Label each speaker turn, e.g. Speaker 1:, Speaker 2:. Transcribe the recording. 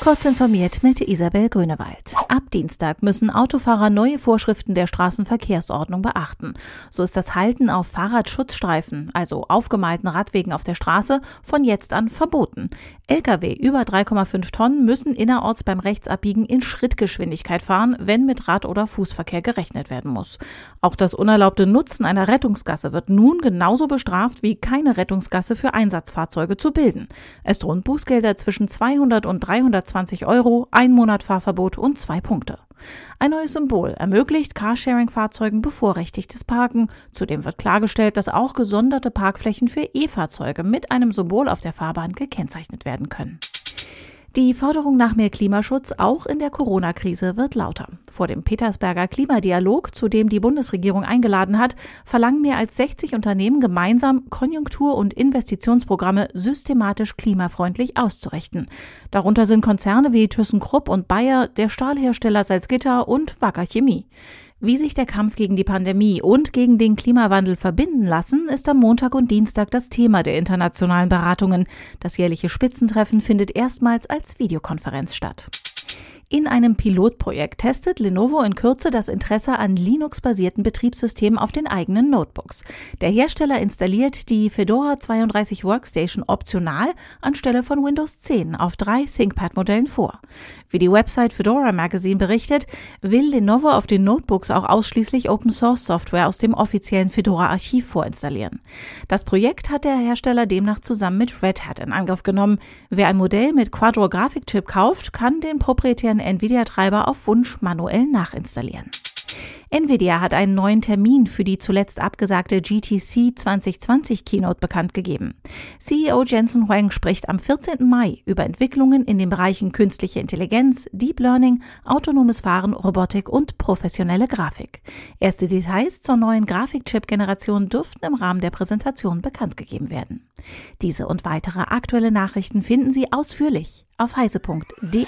Speaker 1: Kurz informiert mit Isabel Grünewald. Ab Dienstag müssen Autofahrer neue Vorschriften der Straßenverkehrsordnung beachten. So ist das Halten auf Fahrradschutzstreifen, also aufgemalten Radwegen auf der Straße, von jetzt an verboten. Lkw über 3,5 Tonnen müssen innerorts beim Rechtsabbiegen in Schrittgeschwindigkeit fahren, wenn mit Rad- oder Fußverkehr gerechnet werden muss. Auch das unerlaubte Nutzen einer Rettungsgasse wird nun genauso bestraft wie keine Rettungsgasse für Einsatzfahrzeuge zu bilden. Es drohen Bußgelder zwischen 200 und 300 20 Euro, ein Monat Fahrverbot und zwei Punkte. Ein neues Symbol ermöglicht Carsharing-Fahrzeugen bevorrechtigtes Parken. Zudem wird klargestellt, dass auch gesonderte Parkflächen für E-Fahrzeuge mit einem Symbol auf der Fahrbahn gekennzeichnet werden können. Die Forderung nach mehr Klimaschutz auch in der Corona-Krise wird lauter. Vor dem Petersberger Klimadialog, zu dem die Bundesregierung eingeladen hat, verlangen mehr als 60 Unternehmen gemeinsam Konjunktur- und Investitionsprogramme systematisch klimafreundlich auszurichten. Darunter sind Konzerne wie ThyssenKrupp und Bayer, der Stahlhersteller Salzgitter und Wacker Chemie. Wie sich der Kampf gegen die Pandemie und gegen den Klimawandel verbinden lassen, ist am Montag und Dienstag das Thema der internationalen Beratungen. Das jährliche Spitzentreffen findet erstmals als Videokonferenz statt. In einem Pilotprojekt testet Lenovo in Kürze das Interesse an Linux-basierten Betriebssystemen auf den eigenen Notebooks. Der Hersteller installiert die Fedora 32 Workstation optional anstelle von Windows 10 auf drei ThinkPad-Modellen vor. Wie die Website Fedora Magazine berichtet, will Lenovo auf den Notebooks auch ausschließlich Open-Source-Software aus dem offiziellen Fedora-Archiv vorinstallieren. Das Projekt hat der Hersteller demnach zusammen mit Red Hat in Angriff genommen. Wer ein Modell mit Quadro-Grafikchip kauft, kann den proprietären Nvidia-Treiber auf Wunsch manuell nachinstallieren. Nvidia hat einen neuen Termin für die zuletzt abgesagte GTC 2020 Keynote bekannt gegeben. CEO Jensen Huang spricht am 14. Mai über Entwicklungen in den Bereichen künstliche Intelligenz, Deep Learning, autonomes Fahren, Robotik und professionelle Grafik. Erste Details zur neuen Grafikchip-Generation dürften im Rahmen der Präsentation bekannt gegeben werden. Diese und weitere aktuelle Nachrichten finden Sie ausführlich auf heise.de.